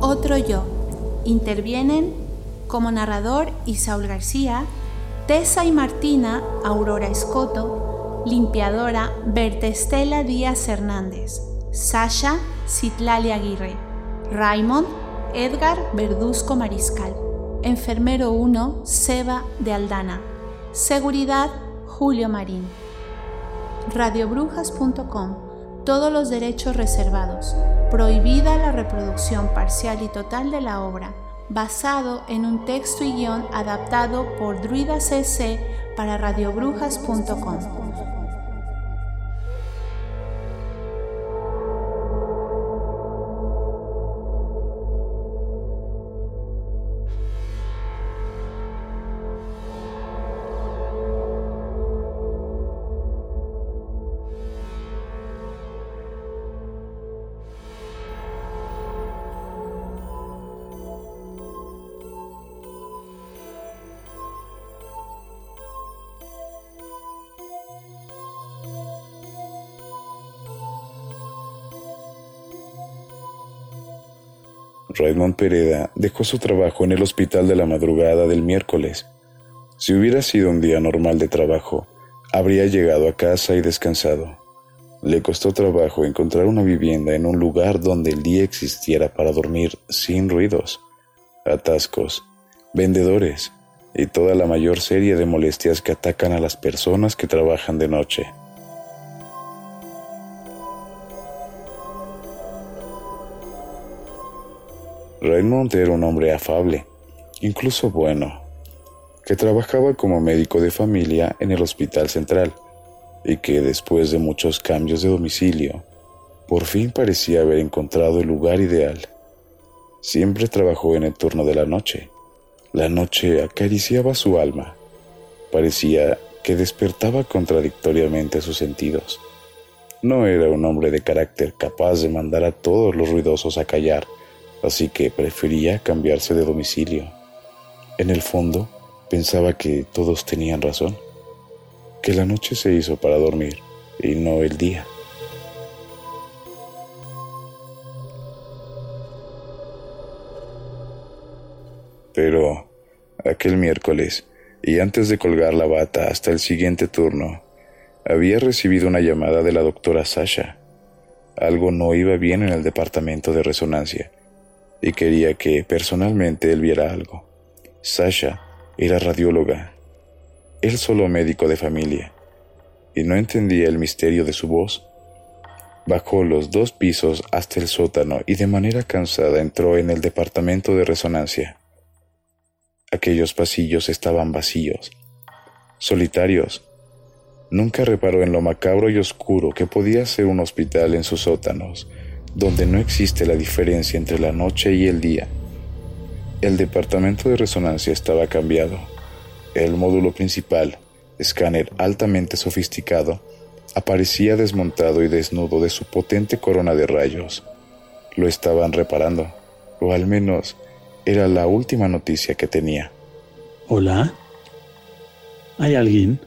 Otro yo. Intervienen como narrador Isaúl García, Tessa y Martina Aurora Escoto, limpiadora Berta Estela Díaz Hernández, Sasha Citlali Aguirre, Raymond Edgar Verduzco Mariscal, enfermero 1 Seba de Aldana, seguridad Julio Marín. Radiobrujas.com todos los derechos reservados. Prohibida la reproducción parcial y total de la obra, basado en un texto y guion adaptado por Druida CC para radiobrujas.com. Raymond Pereda dejó su trabajo en el hospital de la madrugada del miércoles. Si hubiera sido un día normal de trabajo, habría llegado a casa y descansado. Le costó trabajo encontrar una vivienda en un lugar donde el día existiera para dormir sin ruidos, atascos, vendedores y toda la mayor serie de molestias que atacan a las personas que trabajan de noche. Raymond era un hombre afable, incluso bueno, que trabajaba como médico de familia en el Hospital Central y que después de muchos cambios de domicilio, por fin parecía haber encontrado el lugar ideal. Siempre trabajó en el turno de la noche. La noche acariciaba su alma. Parecía que despertaba contradictoriamente sus sentidos. No era un hombre de carácter capaz de mandar a todos los ruidosos a callar así que prefería cambiarse de domicilio. En el fondo, pensaba que todos tenían razón, que la noche se hizo para dormir y no el día. Pero aquel miércoles, y antes de colgar la bata hasta el siguiente turno, había recibido una llamada de la doctora Sasha. Algo no iba bien en el departamento de resonancia y quería que personalmente él viera algo. Sasha era radióloga, él solo médico de familia, y no entendía el misterio de su voz. Bajó los dos pisos hasta el sótano y de manera cansada entró en el departamento de resonancia. Aquellos pasillos estaban vacíos, solitarios. Nunca reparó en lo macabro y oscuro que podía ser un hospital en sus sótanos, donde no existe la diferencia entre la noche y el día. El departamento de resonancia estaba cambiado. El módulo principal, escáner altamente sofisticado, aparecía desmontado y desnudo de su potente corona de rayos. Lo estaban reparando, o al menos era la última noticia que tenía. ¿Hola? ¿Hay alguien?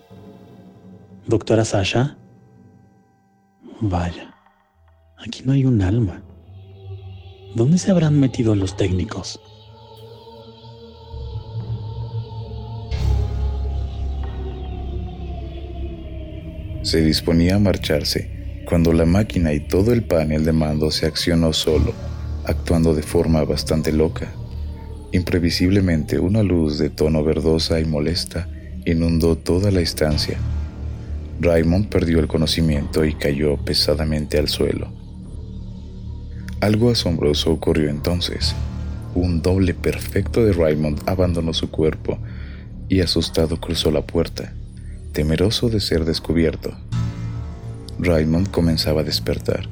¿Doctora Sasha? Vaya. Aquí no hay un alma. ¿Dónde se habrán metido los técnicos? Se disponía a marcharse cuando la máquina y todo el panel de mando se accionó solo, actuando de forma bastante loca. Imprevisiblemente una luz de tono verdosa y molesta inundó toda la estancia. Raymond perdió el conocimiento y cayó pesadamente al suelo. Algo asombroso ocurrió entonces. Un doble perfecto de Raymond abandonó su cuerpo y asustado cruzó la puerta, temeroso de ser descubierto. Raymond comenzaba a despertar.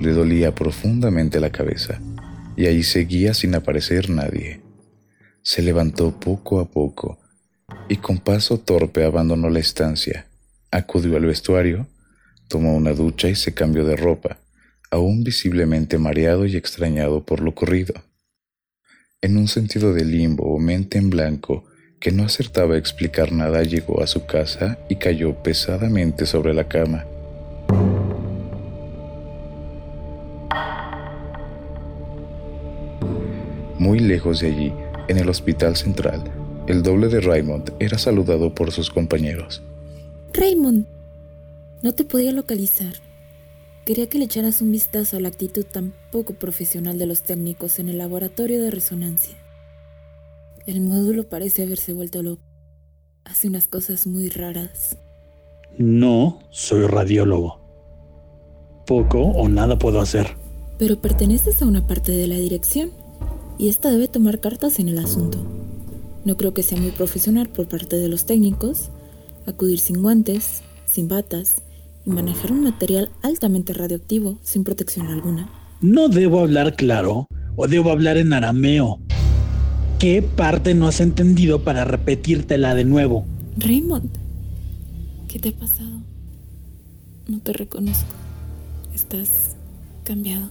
Le dolía profundamente la cabeza y ahí seguía sin aparecer nadie. Se levantó poco a poco y con paso torpe abandonó la estancia, acudió al vestuario, Tomó una ducha y se cambió de ropa, aún visiblemente mareado y extrañado por lo ocurrido. En un sentido de limbo o mente en blanco, que no acertaba a explicar nada, llegó a su casa y cayó pesadamente sobre la cama. Muy lejos de allí, en el hospital central, el doble de Raymond era saludado por sus compañeros. Raymond, no te podía localizar. Quería que le echaras un vistazo a la actitud tan poco profesional de los técnicos en el laboratorio de resonancia. El módulo parece haberse vuelto loco. Hace unas cosas muy raras. No, soy radiólogo. Poco o nada puedo hacer. Pero perteneces a una parte de la dirección y esta debe tomar cartas en el asunto. No creo que sea muy profesional por parte de los técnicos acudir sin guantes, sin batas y manejar un material altamente radioactivo sin protección alguna. No debo hablar claro o debo hablar en arameo. ¿Qué parte no has entendido para repetírtela de nuevo? Raymond, ¿qué te ha pasado? No te reconozco. Estás cambiado.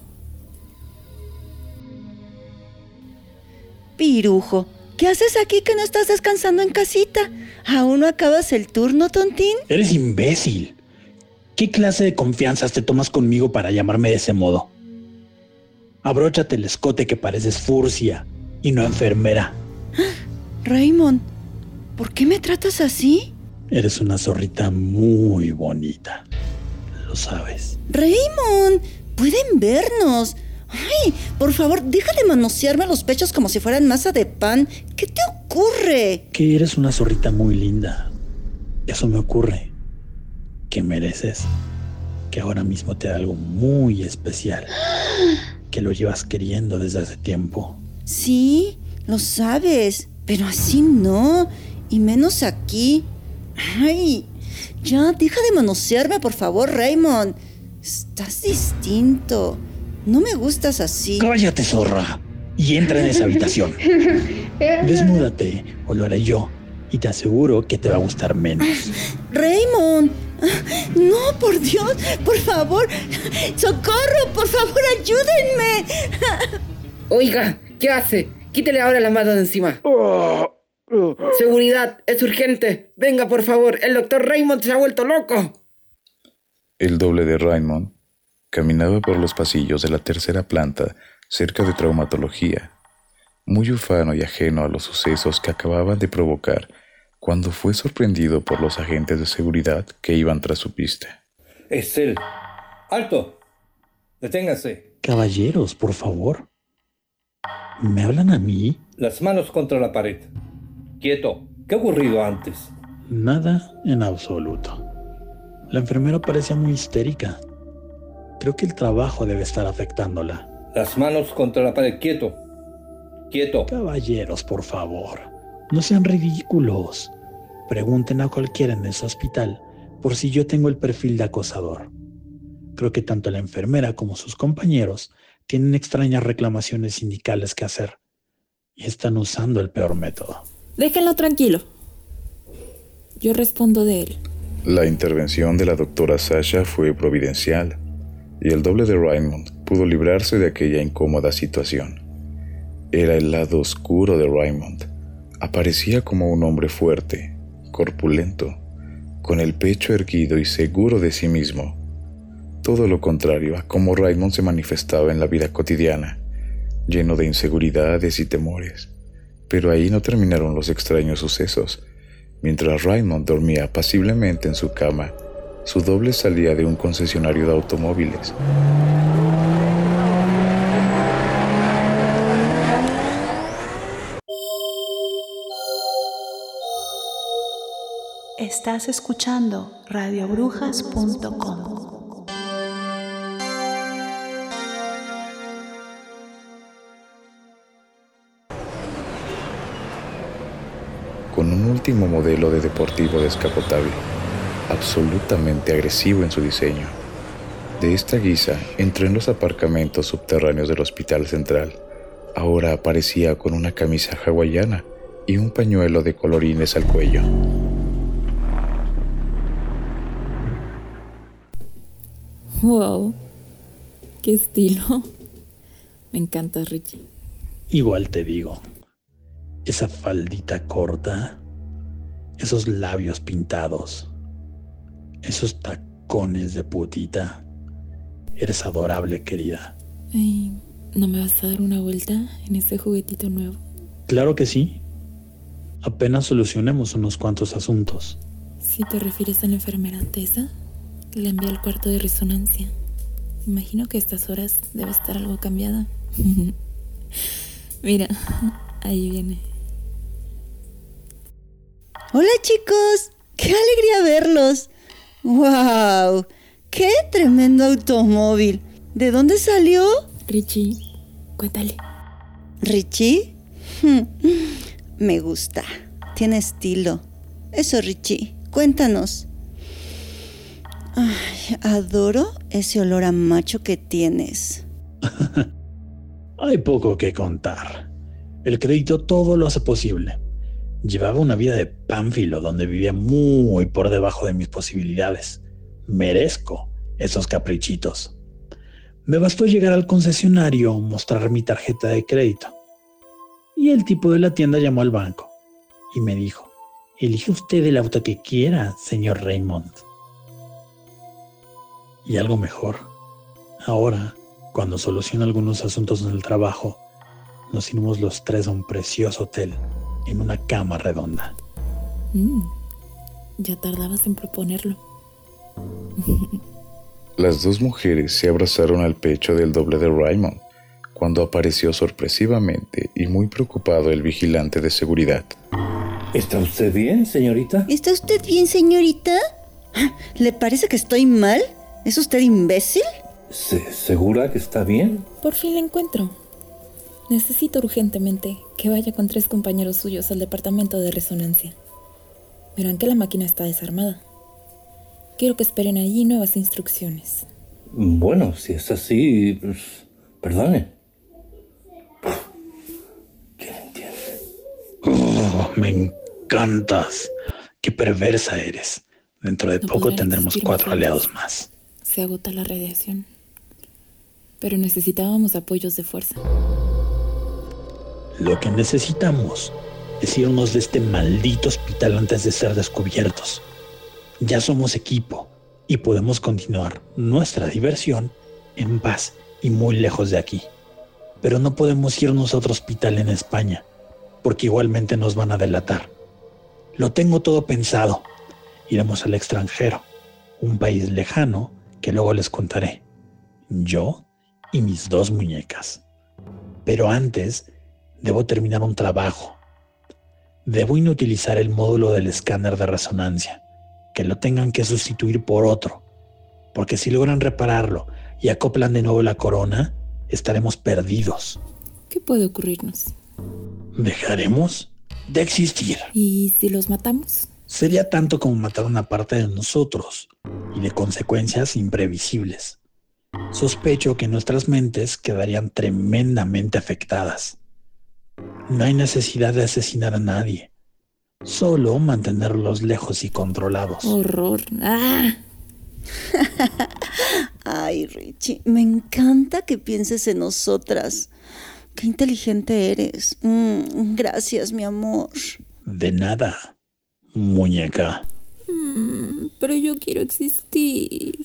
Pirujo, ¿qué haces aquí que no estás descansando en casita? ¿Aún no acabas el turno, tontín? Eres imbécil. ¿Qué clase de confianzas te tomas conmigo para llamarme de ese modo? Abróchate el escote que pareces furcia y no enfermera. Raymond, ¿por qué me tratas así? Eres una zorrita muy bonita. Lo sabes. Raymond, pueden vernos. Ay, por favor, deja de manosearme los pechos como si fueran masa de pan. ¿Qué te ocurre? Que eres una zorrita muy linda. Eso me ocurre. Que mereces que ahora mismo te da algo muy especial. Que lo llevas queriendo desde hace tiempo. Sí, lo sabes, pero así no. Y menos aquí. Ay, ya, deja de manosearme, por favor, Raymond. Estás distinto. No me gustas así. Cállate, zorra. Y entra en esa habitación. Desnúdate, o lo haré yo. Y te aseguro que te va a gustar menos. Raymond. No, por Dios, por favor. Socorro, por favor, ayúdenme. Oiga, ¿qué hace? Quítele ahora la mano de encima. Seguridad, es urgente. Venga, por favor, el doctor Raymond se ha vuelto loco. El doble de Raymond Caminaba por los pasillos de la tercera planta cerca de traumatología, muy ufano y ajeno a los sucesos que acababan de provocar cuando fue sorprendido por los agentes de seguridad que iban tras su pista. Es él. ¡Alto! Deténgase. Caballeros, por favor. ¿Me hablan a mí? Las manos contra la pared. Quieto. ¿Qué ha ocurrido antes? Nada en absoluto. La enfermera parecía muy histérica. Creo que el trabajo debe estar afectándola. Las manos contra la pared. Quieto. Quieto. Caballeros, por favor. No sean ridículos. Pregunten a cualquiera en ese hospital por si yo tengo el perfil de acosador. Creo que tanto la enfermera como sus compañeros tienen extrañas reclamaciones sindicales que hacer y están usando el peor método. Déjenlo tranquilo. Yo respondo de él. La intervención de la doctora Sasha fue providencial y el doble de Raymond pudo librarse de aquella incómoda situación. Era el lado oscuro de Raymond. Aparecía como un hombre fuerte, corpulento, con el pecho erguido y seguro de sí mismo. Todo lo contrario a cómo Raymond se manifestaba en la vida cotidiana, lleno de inseguridades y temores. Pero ahí no terminaron los extraños sucesos. Mientras Raymond dormía apaciblemente en su cama, su doble salía de un concesionario de automóviles. Estás escuchando radiobrujas.com. Con un último modelo de deportivo descapotable absolutamente agresivo en su diseño. De esta guisa entró en los aparcamientos subterráneos del Hospital Central. Ahora aparecía con una camisa hawaiana y un pañuelo de colorines al cuello. Wow. Qué estilo. Me encanta, Richie. Igual te digo. Esa faldita corta, esos labios pintados, esos tacones de putita. Eres adorable, querida. Ay, ¿No me vas a dar una vuelta en ese juguetito nuevo? Claro que sí. Apenas solucionemos unos cuantos asuntos. Si te refieres a la enfermera Tessa, la envié al cuarto de resonancia. Imagino que a estas horas debe estar algo cambiada. Mira, ahí viene. Hola chicos, qué alegría verlos. ¡Wow! ¡Qué tremendo automóvil! ¿De dónde salió? Richie, cuéntale. ¿Richie? Me gusta. Tiene estilo. Eso, Richie. Cuéntanos. Adoro ese olor a macho que tienes. Hay poco que contar. El crédito todo lo hace posible. Llevaba una vida de pánfilo donde vivía muy por debajo de mis posibilidades. Merezco esos caprichitos. Me bastó llegar al concesionario, mostrar mi tarjeta de crédito. Y el tipo de la tienda llamó al banco y me dijo, elige usted el auto que quiera, señor Raymond. Y algo mejor, ahora, cuando soluciono algunos asuntos en el trabajo, nos iremos los tres a un precioso hotel en una cama redonda. Mm, ya tardabas en proponerlo. Las dos mujeres se abrazaron al pecho del doble de Raymond cuando apareció sorpresivamente y muy preocupado el vigilante de seguridad. ¿Está usted bien, señorita? ¿Está usted bien, señorita? ¿Le parece que estoy mal? ¿Es usted imbécil? ¿Segura que está bien? Por fin la encuentro. Necesito urgentemente que vaya con tres compañeros suyos al departamento de resonancia. Verán que la máquina está desarmada. Quiero que esperen allí nuevas instrucciones. Bueno, si es así, pues, perdone. ¿Quién entiende? Oh, me encantas. Qué perversa eres. Dentro de poco tendremos cuatro aliados más. Se agota la radiación. Pero necesitábamos apoyos de fuerza. Lo que necesitamos es irnos de este maldito hospital antes de ser descubiertos. Ya somos equipo y podemos continuar nuestra diversión en paz y muy lejos de aquí. Pero no podemos irnos a otro hospital en España, porque igualmente nos van a delatar. Lo tengo todo pensado. Iremos al extranjero, un país lejano que luego les contaré. Yo y mis dos muñecas. Pero antes, debo terminar un trabajo. Debo inutilizar el módulo del escáner de resonancia que lo tengan que sustituir por otro, porque si logran repararlo y acoplan de nuevo la corona, estaremos perdidos. ¿Qué puede ocurrirnos? ¿Dejaremos de existir? ¿Y si los matamos? Sería tanto como matar una parte de nosotros y de consecuencias imprevisibles. Sospecho que nuestras mentes quedarían tremendamente afectadas. No hay necesidad de asesinar a nadie Solo mantenerlos lejos y controlados. Horror. ¡Ah! Ay, Richie, me encanta que pienses en nosotras. Qué inteligente eres. Mm, gracias, mi amor. De nada, muñeca. Mm, pero yo quiero existir.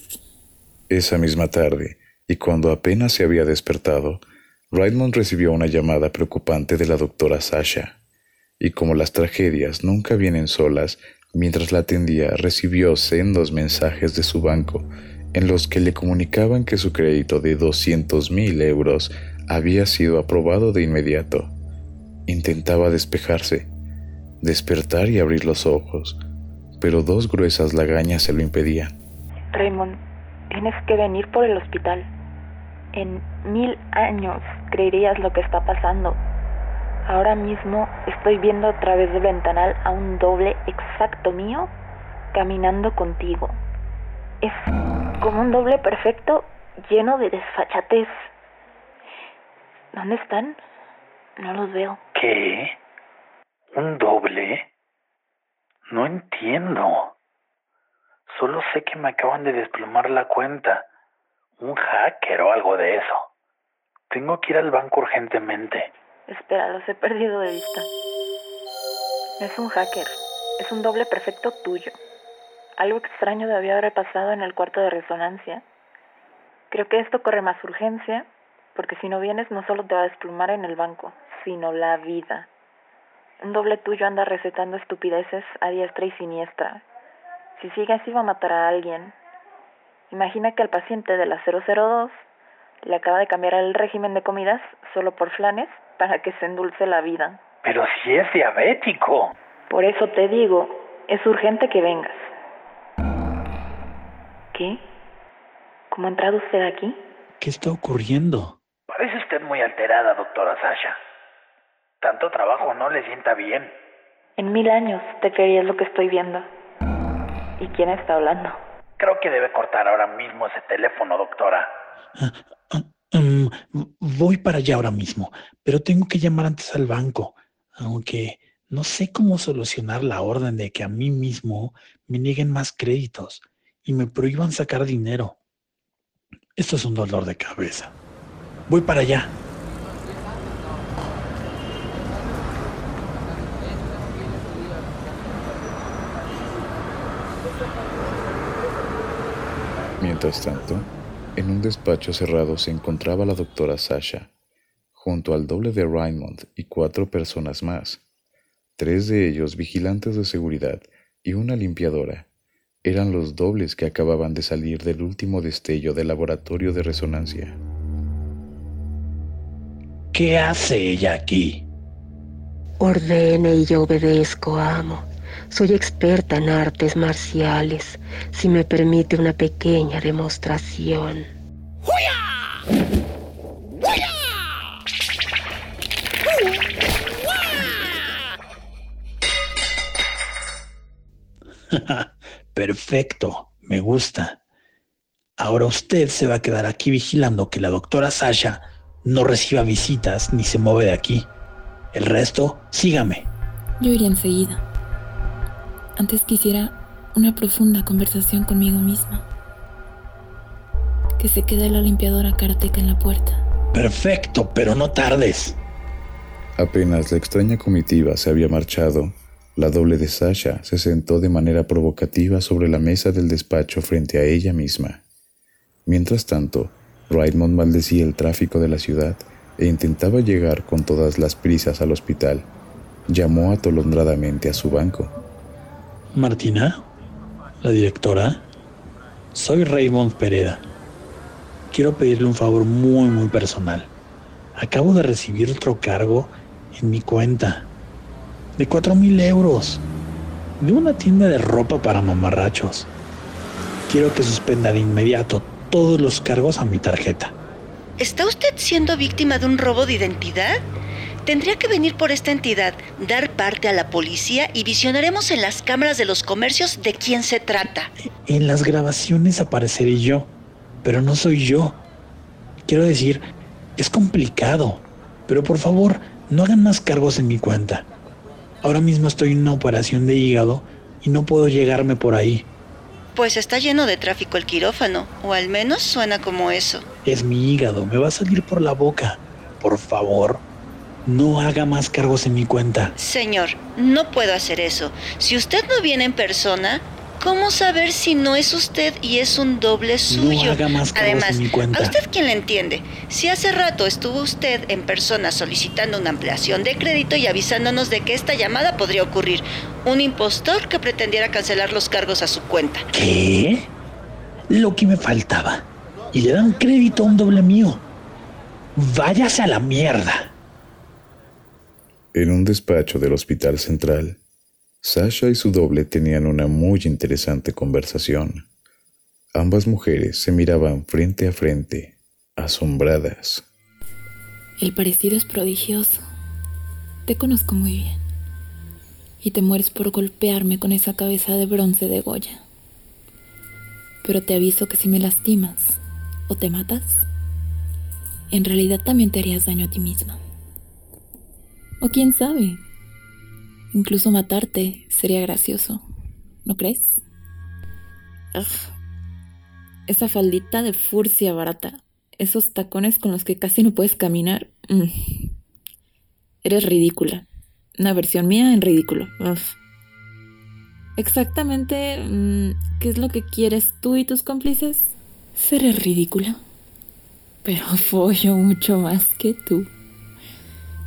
Esa misma tarde, y cuando apenas se había despertado, Raymond recibió una llamada preocupante de la doctora Sasha y como las tragedias nunca vienen solas, mientras la atendía recibió sendos mensajes de su banco en los que le comunicaban que su crédito de 200 mil euros había sido aprobado de inmediato. Intentaba despejarse, despertar y abrir los ojos, pero dos gruesas lagañas se lo impedían. Raymond, tienes que venir por el hospital. En mil años creerías lo que está pasando. Ahora mismo estoy viendo a través del ventanal a un doble exacto mío caminando contigo. Es como un doble perfecto lleno de desfachatez. ¿Dónde están? No los veo. ¿Qué? ¿Un doble? No entiendo. Solo sé que me acaban de desplomar la cuenta. Un hacker o algo de eso. Tengo que ir al banco urgentemente. Espera, los he perdido de vista. Es un hacker, es un doble perfecto tuyo. Algo extraño debió haber pasado en el cuarto de resonancia. Creo que esto corre más urgencia, porque si no vienes no solo te va a desplumar en el banco, sino la vida. Un doble tuyo anda recetando estupideces a diestra y siniestra. Si sigue así va a matar a alguien. Imagina que al paciente de la 002 le acaba de cambiar el régimen de comidas solo por flanes para que se endulce la vida. Pero si es diabético. Por eso te digo, es urgente que vengas. ¿Qué? ¿Cómo ha entrado usted aquí? ¿Qué está ocurriendo? Parece usted muy alterada, doctora Sasha. Tanto trabajo no le sienta bien. En mil años te creerías lo que estoy viendo. ¿Y quién está hablando? Creo que debe cortar ahora mismo ese teléfono, doctora. Ah, ah, um, voy para allá ahora mismo, pero tengo que llamar antes al banco, aunque no sé cómo solucionar la orden de que a mí mismo me nieguen más créditos y me prohíban sacar dinero. Esto es un dolor de cabeza. Voy para allá. Mientras tanto, en un despacho cerrado se encontraba la doctora Sasha, junto al doble de Raymond y cuatro personas más, tres de ellos vigilantes de seguridad y una limpiadora, eran los dobles que acababan de salir del último destello del laboratorio de resonancia. ¿Qué hace ella aquí? Ordene y yo obedezco, amo. Soy experta en artes marciales. Si me permite una pequeña demostración. Perfecto, me gusta. Ahora usted se va a quedar aquí vigilando que la doctora Sasha no reciba visitas ni se mueve de aquí. El resto, sígame. Yo iré enseguida. Antes quisiera una profunda conversación conmigo misma. Que se quede la limpiadora karateca en la puerta. Perfecto, pero no tardes. Apenas la extraña comitiva se había marchado, la doble de Sasha se sentó de manera provocativa sobre la mesa del despacho frente a ella misma. Mientras tanto, Raymond maldecía el tráfico de la ciudad e intentaba llegar con todas las prisas al hospital. Llamó atolondradamente a su banco. Martina, la directora, soy Raymond Pereda. Quiero pedirle un favor muy, muy personal. Acabo de recibir otro cargo en mi cuenta de cuatro mil euros de una tienda de ropa para mamarrachos. Quiero que suspenda de inmediato todos los cargos a mi tarjeta. ¿Está usted siendo víctima de un robo de identidad? Tendría que venir por esta entidad, dar parte a la policía y visionaremos en las cámaras de los comercios de quién se trata. En las grabaciones apareceré yo, pero no soy yo. Quiero decir, es complicado, pero por favor, no hagan más cargos en mi cuenta. Ahora mismo estoy en una operación de hígado y no puedo llegarme por ahí. Pues está lleno de tráfico el quirófano, o al menos suena como eso. Es mi hígado, me va a salir por la boca. Por favor, no haga más cargos en mi cuenta. Señor, no puedo hacer eso. Si usted no viene en persona, ¿Cómo saber si no es usted y es un doble suyo? No haga más Además, en mi cuenta. ¿a usted quién le entiende? Si hace rato estuvo usted en persona solicitando una ampliación de crédito y avisándonos de que esta llamada podría ocurrir, un impostor que pretendiera cancelar los cargos a su cuenta. ¿Qué? Lo que me faltaba. Y le dan crédito a un doble mío. Váyase a la mierda. En un despacho del Hospital Central, Sasha y su doble tenían una muy interesante conversación. Ambas mujeres se miraban frente a frente, asombradas. El parecido es prodigioso. Te conozco muy bien. Y te mueres por golpearme con esa cabeza de bronce de Goya. Pero te aviso que si me lastimas o te matas, en realidad también te harías daño a ti misma. O quién sabe, Incluso matarte sería gracioso, ¿no crees? esa faldita de furcia barata, esos tacones con los que casi no puedes caminar. Mm. Eres ridícula. Una versión mía en ridículo. Exactamente, mm, ¿qué es lo que quieres tú y tus cómplices? Seré ridícula. Pero follo mucho más que tú.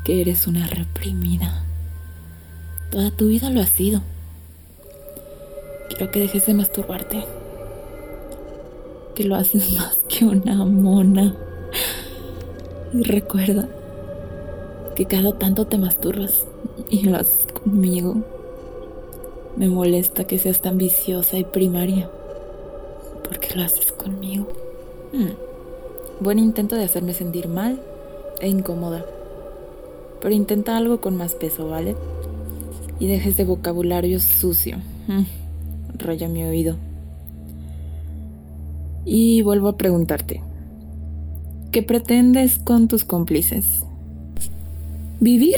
Que eres una reprimida. Toda tu vida lo has sido. Quiero que dejes de masturbarte. Que lo haces más que una mona. Y recuerda que cada tanto te masturbas y lo haces conmigo. Me molesta que seas tan viciosa y primaria. Porque lo haces conmigo. Hmm. Buen intento de hacerme sentir mal e incómoda. Pero intenta algo con más peso, ¿vale? Y dejes de vocabulario sucio. Hmm. Raya mi oído. Y vuelvo a preguntarte. ¿Qué pretendes con tus cómplices? ¿Vivir?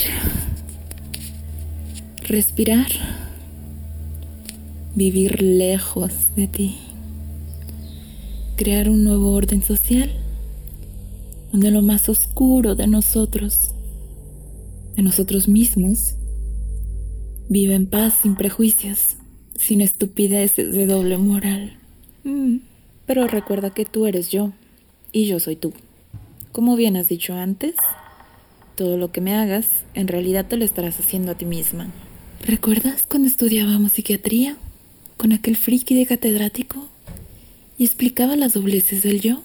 ¿Respirar? ¿Vivir lejos de ti? ¿Crear un nuevo orden social? Donde lo más oscuro de nosotros, de nosotros mismos, vive en paz sin prejuicios, sin estupideces de doble moral. Mm. Pero recuerda que tú eres yo y yo soy tú. Como bien has dicho antes, todo lo que me hagas, en realidad te lo estarás haciendo a ti misma. ¿Recuerdas cuando estudiábamos psiquiatría? Con aquel friki de catedrático? ¿Y explicaba las dobleces del yo?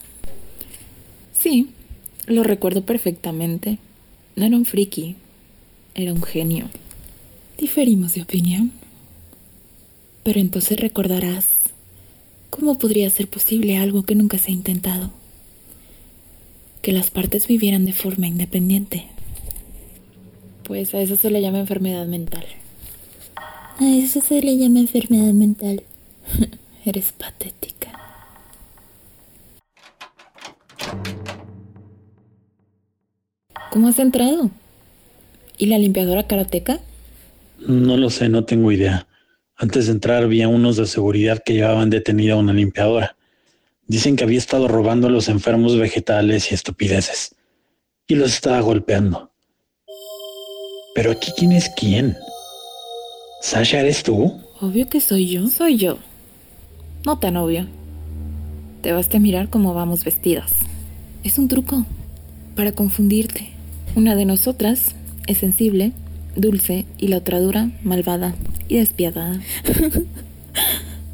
Sí, lo recuerdo perfectamente. No era un friki, era un genio. Diferimos de opinión. Pero entonces recordarás ¿Cómo podría ser posible algo que nunca se ha intentado? Que las partes vivieran de forma independiente. Pues a eso se le llama enfermedad mental. A eso se le llama enfermedad mental. Eres patética. ¿Cómo has entrado? ¿Y la limpiadora karateca? No lo sé, no tengo idea. Antes de entrar había unos de seguridad que llevaban detenida a una limpiadora. Dicen que había estado robando a los enfermos vegetales y estupideces. Y los estaba golpeando. Pero aquí quién es quién? ¿Sasha eres tú? Obvio que soy yo. Soy yo. No tan obvio. Te vas a mirar cómo vamos vestidas. Es un truco para confundirte. Una de nosotras es sensible dulce y la otra dura, malvada y despiadada.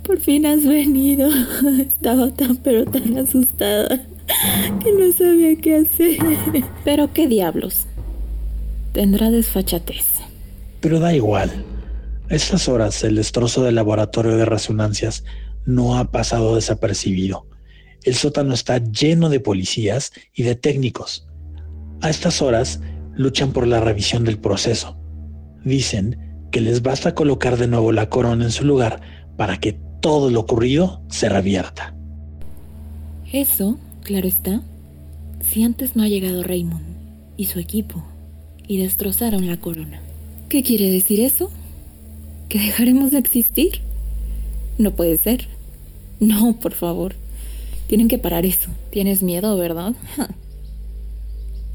Por fin has venido. Estaba tan pero tan asustada que no sabía qué hacer. Pero qué diablos. Tendrá desfachatez. Pero da igual. A estas horas el destrozo del laboratorio de resonancias no ha pasado desapercibido. El sótano está lleno de policías y de técnicos. A estas horas luchan por la revisión del proceso dicen que les basta colocar de nuevo la corona en su lugar para que todo lo ocurrido se revierta. Eso, claro está, si antes no ha llegado Raymond y su equipo y destrozaron la corona. ¿Qué quiere decir eso? ¿Que dejaremos de existir? No puede ser. No, por favor. Tienen que parar eso. Tienes miedo, ¿verdad?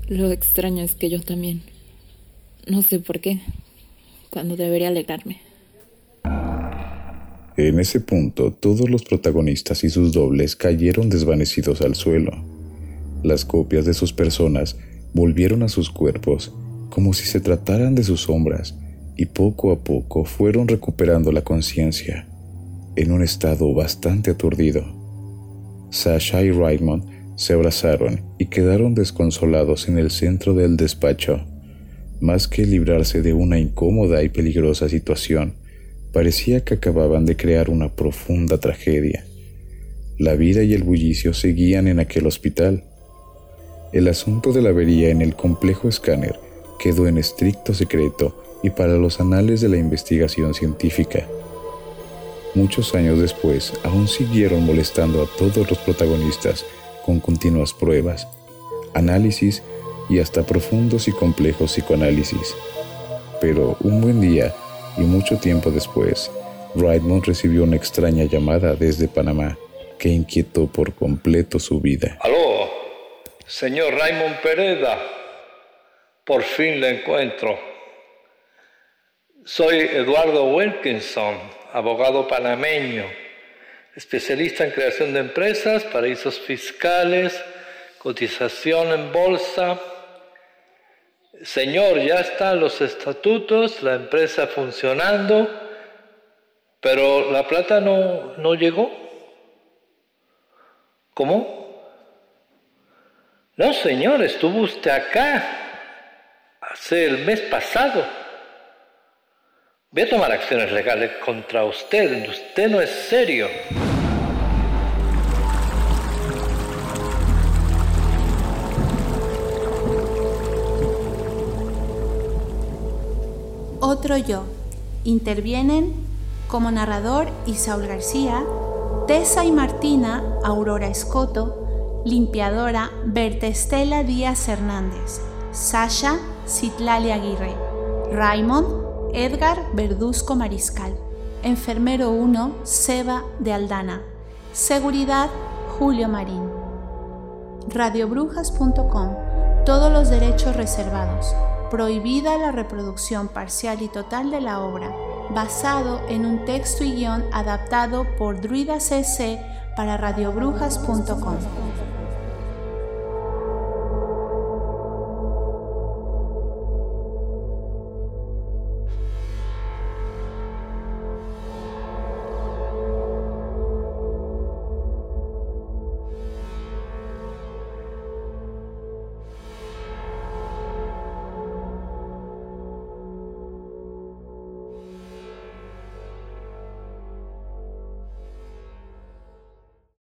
Lo extraño es que yo también. No sé por qué cuando debería alegrarme. En ese punto, todos los protagonistas y sus dobles cayeron desvanecidos al suelo. Las copias de sus personas volvieron a sus cuerpos como si se trataran de sus sombras y poco a poco fueron recuperando la conciencia en un estado bastante aturdido. Sasha y Raymond se abrazaron y quedaron desconsolados en el centro del despacho. Más que librarse de una incómoda y peligrosa situación, parecía que acababan de crear una profunda tragedia. La vida y el bullicio seguían en aquel hospital. El asunto de la avería en el complejo escáner quedó en estricto secreto y para los anales de la investigación científica. Muchos años después, aún siguieron molestando a todos los protagonistas con continuas pruebas, análisis y hasta profundos y complejos psicoanálisis. Pero un buen día y mucho tiempo después, Raymond recibió una extraña llamada desde Panamá. que inquietó por completo su vida. Aló, señor Raymond Pereda, por fin le encuentro. Soy Eduardo Wilkinson, abogado panameño, especialista en creación de empresas, paraísos fiscales, cotización en bolsa. Señor, ya están los estatutos, la empresa funcionando, pero la plata no, no llegó. ¿Cómo? No, señor, estuvo usted acá hace el mes pasado. Voy a tomar acciones legales contra usted. Usted no es serio. Yo. Intervienen como narrador Isaul García, Tessa y Martina Aurora Escoto, limpiadora Berta Estela Díaz Hernández, Sasha Citlali Aguirre, Raymond Edgar Verduzco Mariscal, enfermero 1 Seba de Aldana, seguridad Julio Marín. Radiobrujas.com, todos los derechos reservados, prohibida la reproducción parcial y total de la obra, basado en un texto y guion adaptado por Druida CC para radiobrujas.com.